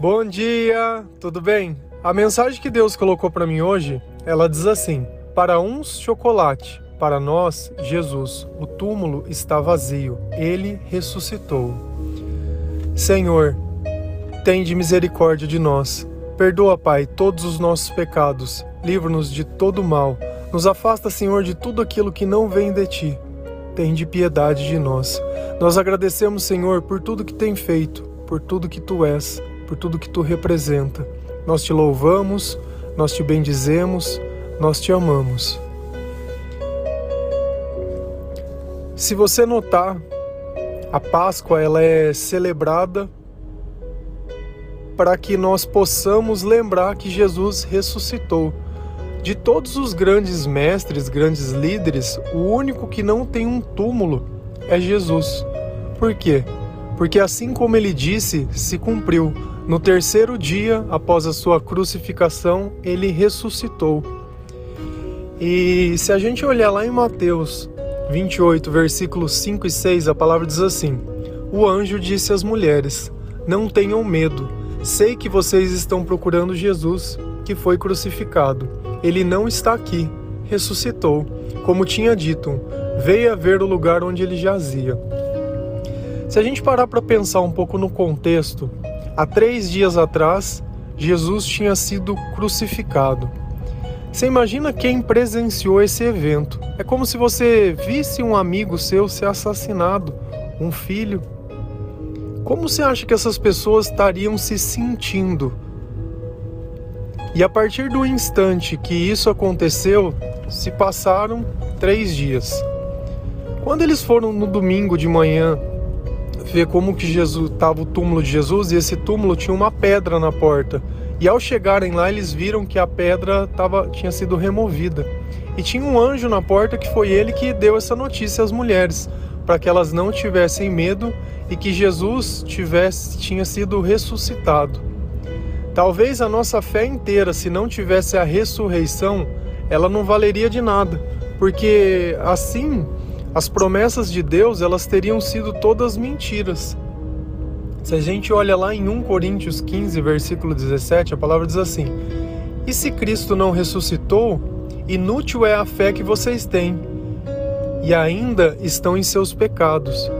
Bom dia, tudo bem? A mensagem que Deus colocou para mim hoje, ela diz assim: Para uns chocolate, para nós Jesus. O túmulo está vazio, ele ressuscitou. Senhor, tende misericórdia de nós. Perdoa, Pai, todos os nossos pecados. Livra-nos de todo mal. Nos afasta, Senhor, de tudo aquilo que não vem de ti. Tende piedade de nós. Nós agradecemos, Senhor, por tudo que tem feito, por tudo que tu és por tudo que tu representa. Nós te louvamos, nós te bendizemos, nós te amamos. Se você notar, a Páscoa ela é celebrada para que nós possamos lembrar que Jesus ressuscitou. De todos os grandes mestres, grandes líderes, o único que não tem um túmulo é Jesus. Por quê? Porque assim como ele disse, se cumpriu. No terceiro dia, após a sua crucificação, ele ressuscitou. E se a gente olhar lá em Mateus 28, versículos 5 e 6, a palavra diz assim: O anjo disse às mulheres: Não tenham medo, sei que vocês estão procurando Jesus, que foi crucificado. Ele não está aqui, ressuscitou, como tinha dito, veio a ver o lugar onde ele jazia. Se a gente parar para pensar um pouco no contexto, Há três dias atrás, Jesus tinha sido crucificado. Você imagina quem presenciou esse evento? É como se você visse um amigo seu ser assassinado, um filho. Como você acha que essas pessoas estariam se sentindo? E a partir do instante que isso aconteceu, se passaram três dias. Quando eles foram no domingo de manhã ver como que Jesus estava o túmulo de Jesus e esse túmulo tinha uma pedra na porta. E ao chegarem lá, eles viram que a pedra tava, tinha sido removida. E tinha um anjo na porta que foi ele que deu essa notícia às mulheres, para que elas não tivessem medo e que Jesus tivesse tinha sido ressuscitado. Talvez a nossa fé inteira, se não tivesse a ressurreição, ela não valeria de nada, porque assim as promessas de Deus elas teriam sido todas mentiras. Se a gente olha lá em 1 Coríntios 15, versículo 17, a palavra diz assim: E se Cristo não ressuscitou, inútil é a fé que vocês têm, e ainda estão em seus pecados.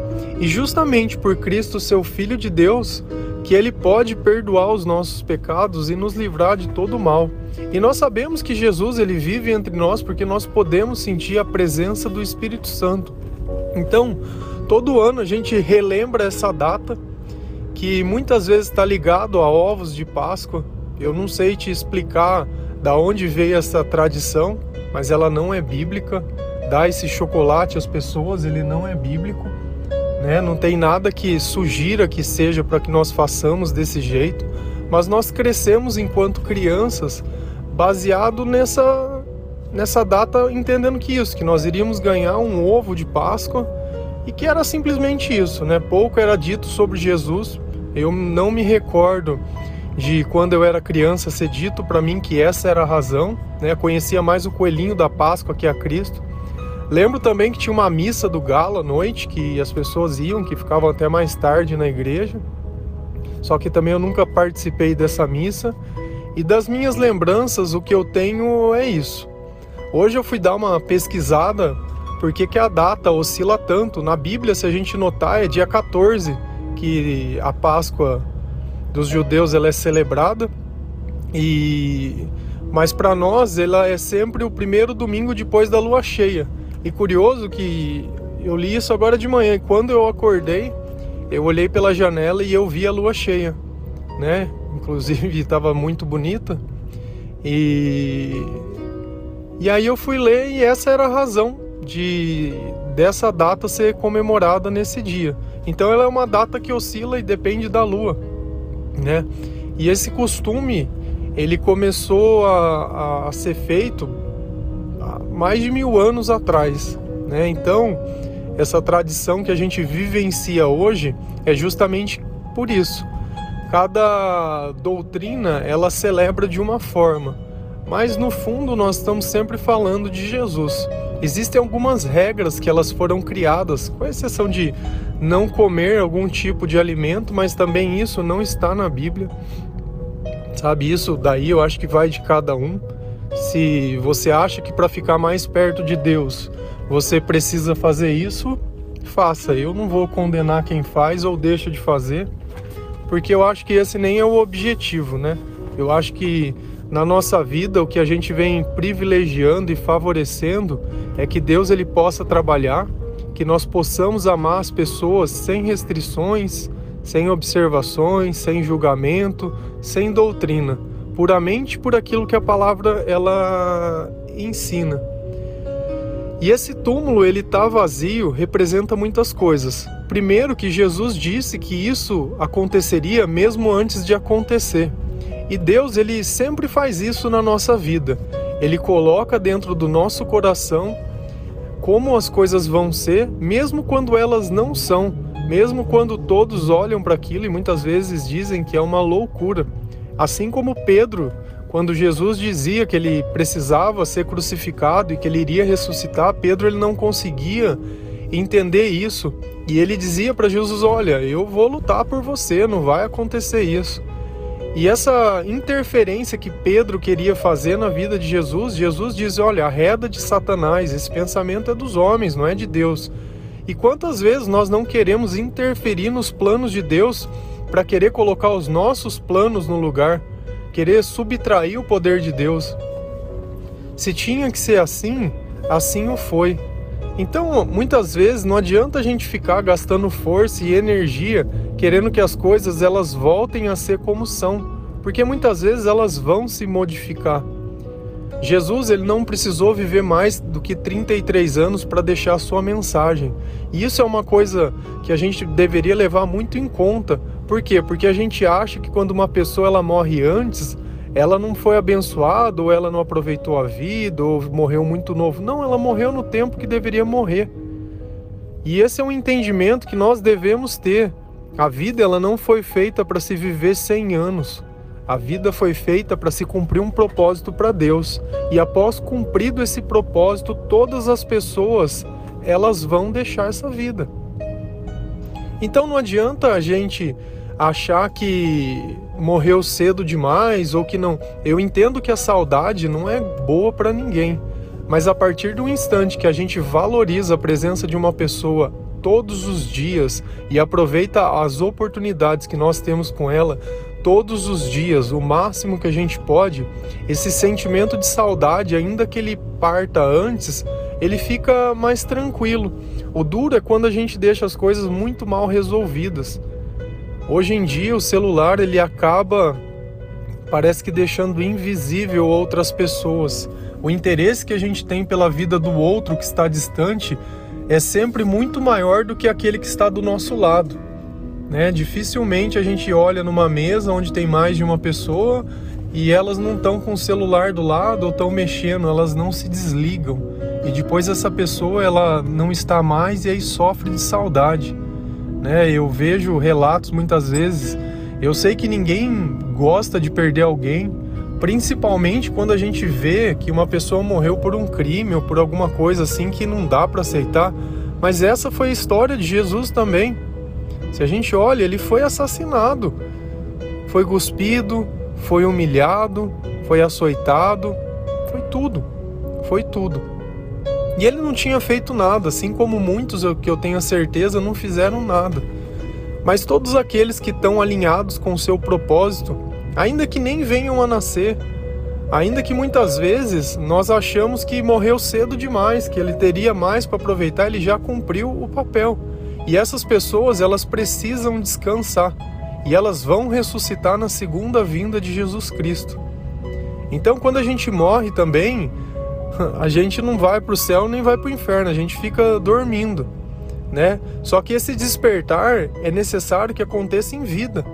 E justamente por Cristo, seu Filho de Deus, que ele pode perdoar os nossos pecados e nos livrar de todo mal. E nós sabemos que Jesus ele vive entre nós porque nós podemos sentir a presença do Espírito Santo. Então, todo ano a gente relembra essa data que muitas vezes está ligado a ovos de Páscoa. Eu não sei te explicar da onde veio essa tradição, mas ela não é bíblica. Dar esse chocolate às pessoas, ele não é bíblico. Né? Não tem nada que sugira que seja para que nós façamos desse jeito, mas nós crescemos enquanto crianças baseado nessa nessa data entendendo que isso, que nós iríamos ganhar um ovo de Páscoa e que era simplesmente isso, né? Pouco era dito sobre Jesus. Eu não me recordo de quando eu era criança ser dito para mim que essa era a razão, né? Conhecia mais o coelhinho da Páscoa que a Cristo. Lembro também que tinha uma missa do galo à noite, que as pessoas iam, que ficavam até mais tarde na igreja. Só que também eu nunca participei dessa missa. E das minhas lembranças, o que eu tenho é isso. Hoje eu fui dar uma pesquisada porque que a data oscila tanto. Na Bíblia, se a gente notar, é dia 14 que a Páscoa dos judeus ela é celebrada. E mas para nós ela é sempre o primeiro domingo depois da lua cheia. E curioso que eu li isso agora de manhã e quando eu acordei, eu olhei pela janela e eu vi a lua cheia, né? Inclusive estava muito bonita. E e aí eu fui ler e essa era a razão de dessa data ser comemorada nesse dia. Então ela é uma data que oscila e depende da lua, né? E esse costume ele começou a, a ser feito mais de mil anos atrás. Né? Então, essa tradição que a gente vivencia hoje é justamente por isso. Cada doutrina ela celebra de uma forma, mas no fundo nós estamos sempre falando de Jesus. Existem algumas regras que elas foram criadas, com exceção de não comer algum tipo de alimento, mas também isso não está na Bíblia. Sabe, isso daí eu acho que vai de cada um. Se você acha que para ficar mais perto de Deus você precisa fazer isso, faça. Eu não vou condenar quem faz ou deixa de fazer, porque eu acho que esse nem é o objetivo, né? Eu acho que na nossa vida o que a gente vem privilegiando e favorecendo é que Deus ele possa trabalhar, que nós possamos amar as pessoas sem restrições, sem observações, sem julgamento, sem doutrina, puramente por aquilo que a palavra ela ensina. E esse túmulo ele tá vazio representa muitas coisas. Primeiro que Jesus disse que isso aconteceria mesmo antes de acontecer. E Deus ele sempre faz isso na nossa vida. Ele coloca dentro do nosso coração como as coisas vão ser, mesmo quando elas não são, mesmo quando todos olham para aquilo e muitas vezes dizem que é uma loucura. Assim como Pedro quando Jesus dizia que ele precisava ser crucificado e que ele iria ressuscitar, Pedro ele não conseguia entender isso. E ele dizia para Jesus: Olha, eu vou lutar por você, não vai acontecer isso. E essa interferência que Pedro queria fazer na vida de Jesus, Jesus diz: Olha, a reda de Satanás, esse pensamento é dos homens, não é de Deus. E quantas vezes nós não queremos interferir nos planos de Deus para querer colocar os nossos planos no lugar? querer subtrair o poder de Deus. Se tinha que ser assim, assim o foi. Então, muitas vezes não adianta a gente ficar gastando força e energia querendo que as coisas elas voltem a ser como são, porque muitas vezes elas vão se modificar. Jesus ele não precisou viver mais do que 33 anos para deixar a sua mensagem. E isso é uma coisa que a gente deveria levar muito em conta. Por quê? Porque a gente acha que quando uma pessoa ela morre antes, ela não foi abençoada, ou ela não aproveitou a vida, ou morreu muito novo. Não, ela morreu no tempo que deveria morrer. E esse é um entendimento que nós devemos ter. A vida ela não foi feita para se viver 100 anos. A vida foi feita para se cumprir um propósito para Deus. E após cumprido esse propósito, todas as pessoas elas vão deixar essa vida. Então não adianta a gente achar que morreu cedo demais ou que não. Eu entendo que a saudade não é boa para ninguém, mas a partir do instante que a gente valoriza a presença de uma pessoa todos os dias e aproveita as oportunidades que nós temos com ela, todos os dias, o máximo que a gente pode, esse sentimento de saudade, ainda que ele parta antes, ele fica mais tranquilo. O duro é quando a gente deixa as coisas muito mal resolvidas. Hoje em dia o celular ele acaba parece que deixando invisível outras pessoas. O interesse que a gente tem pela vida do outro que está distante é sempre muito maior do que aquele que está do nosso lado. Né? Dificilmente a gente olha numa mesa onde tem mais de uma pessoa e elas não estão com o celular do lado ou estão mexendo, elas não se desligam. E depois essa pessoa ela não está mais e aí sofre de saudade. Né? Eu vejo relatos muitas vezes. Eu sei que ninguém gosta de perder alguém, principalmente quando a gente vê que uma pessoa morreu por um crime ou por alguma coisa assim que não dá para aceitar. Mas essa foi a história de Jesus também. Se a gente olha, ele foi assassinado, foi cuspido, foi humilhado, foi açoitado, foi tudo, foi tudo. E ele não tinha feito nada, assim como muitos que eu tenho certeza não fizeram nada. Mas todos aqueles que estão alinhados com o seu propósito, ainda que nem venham a nascer, ainda que muitas vezes nós achamos que morreu cedo demais, que ele teria mais para aproveitar, ele já cumpriu o papel. E essas pessoas, elas precisam descansar e elas vão ressuscitar na segunda vinda de Jesus Cristo. Então, quando a gente morre também, a gente não vai para o céu nem vai para o inferno, a gente fica dormindo, né? Só que esse despertar é necessário que aconteça em vida.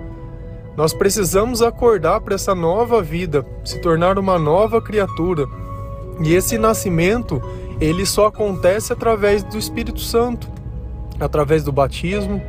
Nós precisamos acordar para essa nova vida, se tornar uma nova criatura. E esse nascimento, ele só acontece através do Espírito Santo através do batismo.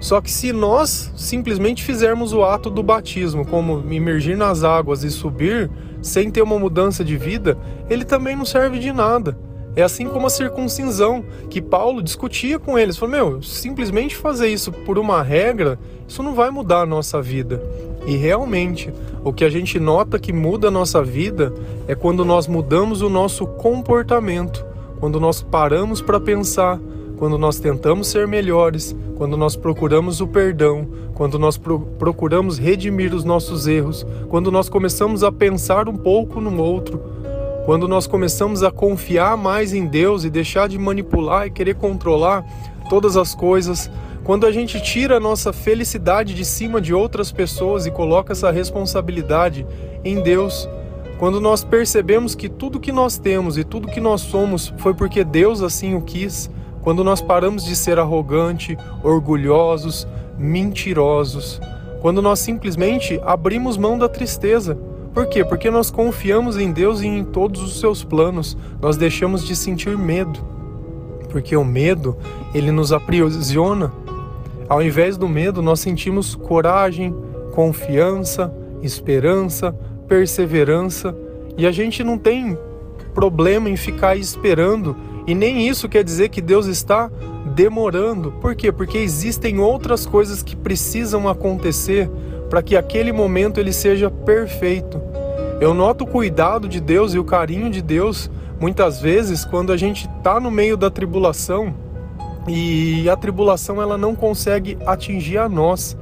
Só que se nós simplesmente fizermos o ato do batismo, como imergir nas águas e subir, sem ter uma mudança de vida, ele também não serve de nada. É assim como a circuncisão, que Paulo discutia com eles. Falou, meu, simplesmente fazer isso por uma regra, isso não vai mudar a nossa vida. E realmente, o que a gente nota que muda a nossa vida é quando nós mudamos o nosso comportamento, quando nós paramos para pensar, quando nós tentamos ser melhores, quando nós procuramos o perdão, quando nós pro procuramos redimir os nossos erros, quando nós começamos a pensar um pouco no outro, quando nós começamos a confiar mais em Deus e deixar de manipular e querer controlar todas as coisas, quando a gente tira a nossa felicidade de cima de outras pessoas e coloca essa responsabilidade em Deus, quando nós percebemos que tudo que nós temos e tudo que nós somos foi porque Deus assim o quis, quando nós paramos de ser arrogante, orgulhosos, mentirosos, quando nós simplesmente abrimos mão da tristeza. Por quê? Porque nós confiamos em Deus e em todos os seus planos. Nós deixamos de sentir medo. Porque o medo, ele nos aprisiona. Ao invés do medo, nós sentimos coragem, confiança, esperança, perseverança, e a gente não tem problema em ficar esperando e nem isso quer dizer que Deus está demorando. Por quê? Porque existem outras coisas que precisam acontecer para que aquele momento ele seja perfeito. Eu noto o cuidado de Deus e o carinho de Deus muitas vezes quando a gente está no meio da tribulação e a tribulação ela não consegue atingir a nós.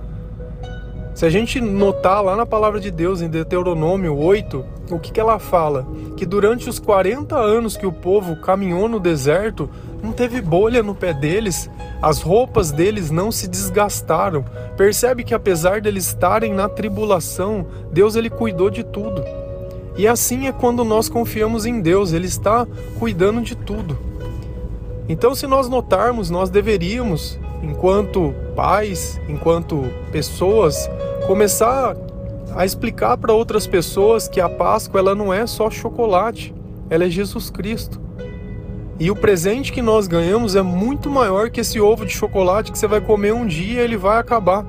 Se a gente notar lá na palavra de Deus, em Deuteronômio 8, o que, que ela fala? Que durante os 40 anos que o povo caminhou no deserto, não teve bolha no pé deles, as roupas deles não se desgastaram. Percebe que apesar deles estarem na tribulação, Deus ele cuidou de tudo. E assim é quando nós confiamos em Deus, Ele está cuidando de tudo. Então, se nós notarmos, nós deveríamos, enquanto pais, enquanto pessoas, começar a explicar para outras pessoas que a Páscoa ela não é só chocolate, ela é Jesus Cristo. E o presente que nós ganhamos é muito maior que esse ovo de chocolate que você vai comer um dia e ele vai acabar.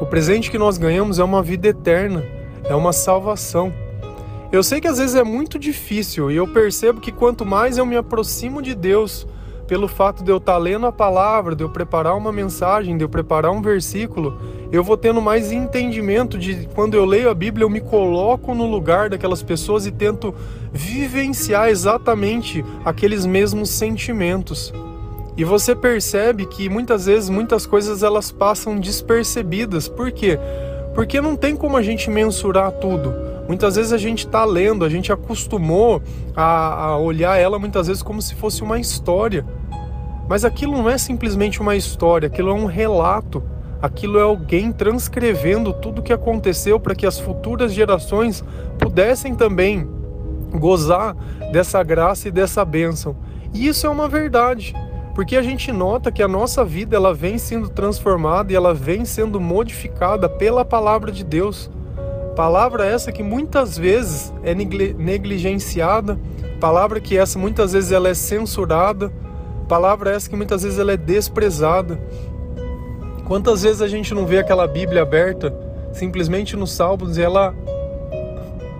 O presente que nós ganhamos é uma vida eterna, é uma salvação. Eu sei que às vezes é muito difícil e eu percebo que quanto mais eu me aproximo de Deus, pelo fato de eu estar lendo a palavra, de eu preparar uma mensagem, de eu preparar um versículo, eu vou tendo mais entendimento de quando eu leio a Bíblia, eu me coloco no lugar daquelas pessoas e tento vivenciar exatamente aqueles mesmos sentimentos. E você percebe que muitas vezes muitas coisas elas passam despercebidas. Por quê? Porque não tem como a gente mensurar tudo. Muitas vezes a gente está lendo, a gente acostumou a, a olhar ela muitas vezes como se fosse uma história. Mas aquilo não é simplesmente uma história, aquilo é um relato Aquilo é alguém transcrevendo tudo o que aconteceu para que as futuras gerações pudessem também gozar dessa graça e dessa bênção. E isso é uma verdade, porque a gente nota que a nossa vida ela vem sendo transformada e ela vem sendo modificada pela palavra de Deus. Palavra essa que muitas vezes é negligenciada, palavra que essa muitas vezes ela é censurada, palavra essa que muitas vezes ela é desprezada. Quantas vezes a gente não vê aquela Bíblia aberta simplesmente nos Salmos e ela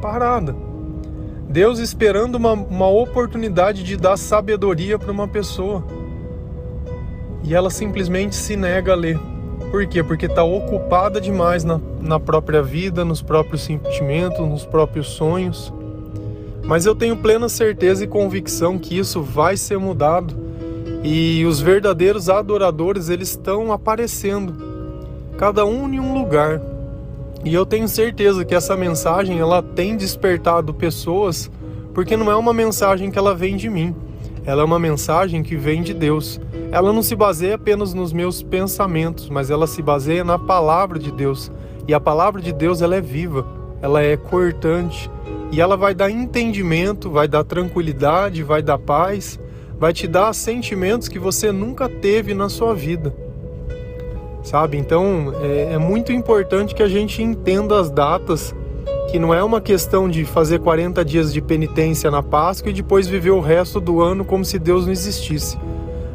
parada? Deus esperando uma, uma oportunidade de dar sabedoria para uma pessoa e ela simplesmente se nega a ler. Por quê? Porque está ocupada demais na, na própria vida, nos próprios sentimentos, nos próprios sonhos. Mas eu tenho plena certeza e convicção que isso vai ser mudado e os verdadeiros adoradores, eles estão aparecendo, cada um em um lugar. E eu tenho certeza que essa mensagem ela tem despertado pessoas, porque não é uma mensagem que ela vem de mim. Ela é uma mensagem que vem de Deus. Ela não se baseia apenas nos meus pensamentos, mas ela se baseia na palavra de Deus. E a palavra de Deus ela é viva, ela é cortante e ela vai dar entendimento, vai dar tranquilidade, vai dar paz vai te dar sentimentos que você nunca teve na sua vida. Sabe? Então é, é muito importante que a gente entenda as datas, que não é uma questão de fazer 40 dias de penitência na Páscoa e depois viver o resto do ano como se Deus não existisse,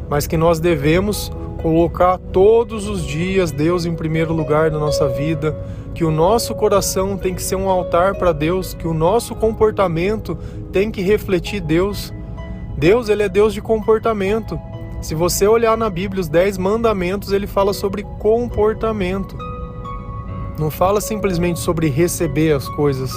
mas que nós devemos colocar todos os dias Deus em primeiro lugar na nossa vida, que o nosso coração tem que ser um altar para Deus, que o nosso comportamento tem que refletir Deus Deus, ele é Deus de comportamento. Se você olhar na Bíblia os dez mandamentos, ele fala sobre comportamento. Não fala simplesmente sobre receber as coisas,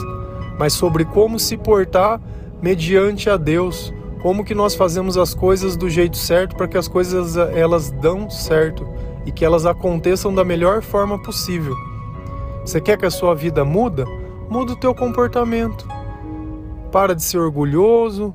mas sobre como se portar mediante a Deus, como que nós fazemos as coisas do jeito certo para que as coisas elas dão certo e que elas aconteçam da melhor forma possível. Você quer que a sua vida muda? Muda o teu comportamento. Para de ser orgulhoso,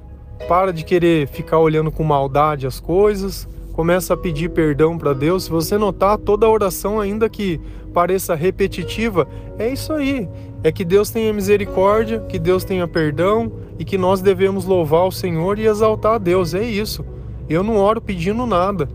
para de querer ficar olhando com maldade as coisas, começa a pedir perdão para Deus. Se você notar toda oração, ainda que pareça repetitiva, é isso aí. É que Deus tenha misericórdia, que Deus tenha perdão e que nós devemos louvar o Senhor e exaltar a Deus. É isso. Eu não oro pedindo nada.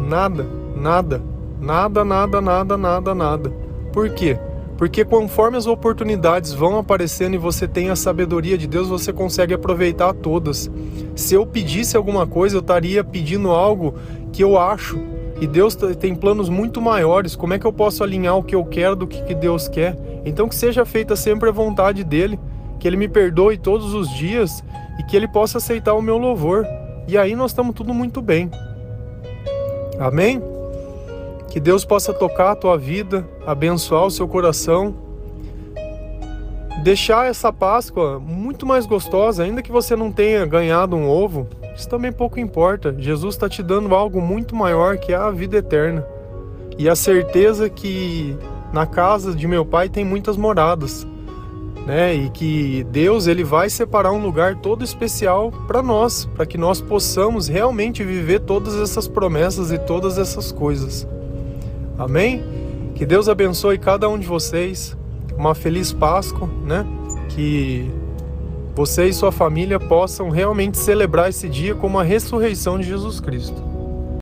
Nada, nada, nada, nada, nada, nada, nada. Por quê? Porque conforme as oportunidades vão aparecendo e você tem a sabedoria de Deus, você consegue aproveitar todas. Se eu pedisse alguma coisa, eu estaria pedindo algo que eu acho. E Deus tem planos muito maiores. Como é que eu posso alinhar o que eu quero do que Deus quer? Então que seja feita sempre a vontade dele, que ele me perdoe todos os dias e que ele possa aceitar o meu louvor. E aí nós estamos tudo muito bem. Amém? Que Deus possa tocar a tua vida, abençoar o seu coração, deixar essa Páscoa muito mais gostosa, ainda que você não tenha ganhado um ovo, isso também pouco importa. Jesus está te dando algo muito maior que é a vida eterna e a certeza que na casa de meu pai tem muitas moradas, né? E que Deus ele vai separar um lugar todo especial para nós, para que nós possamos realmente viver todas essas promessas e todas essas coisas. Amém? Que Deus abençoe cada um de vocês. Uma feliz Páscoa, né? Que você e sua família possam realmente celebrar esse dia como a ressurreição de Jesus Cristo.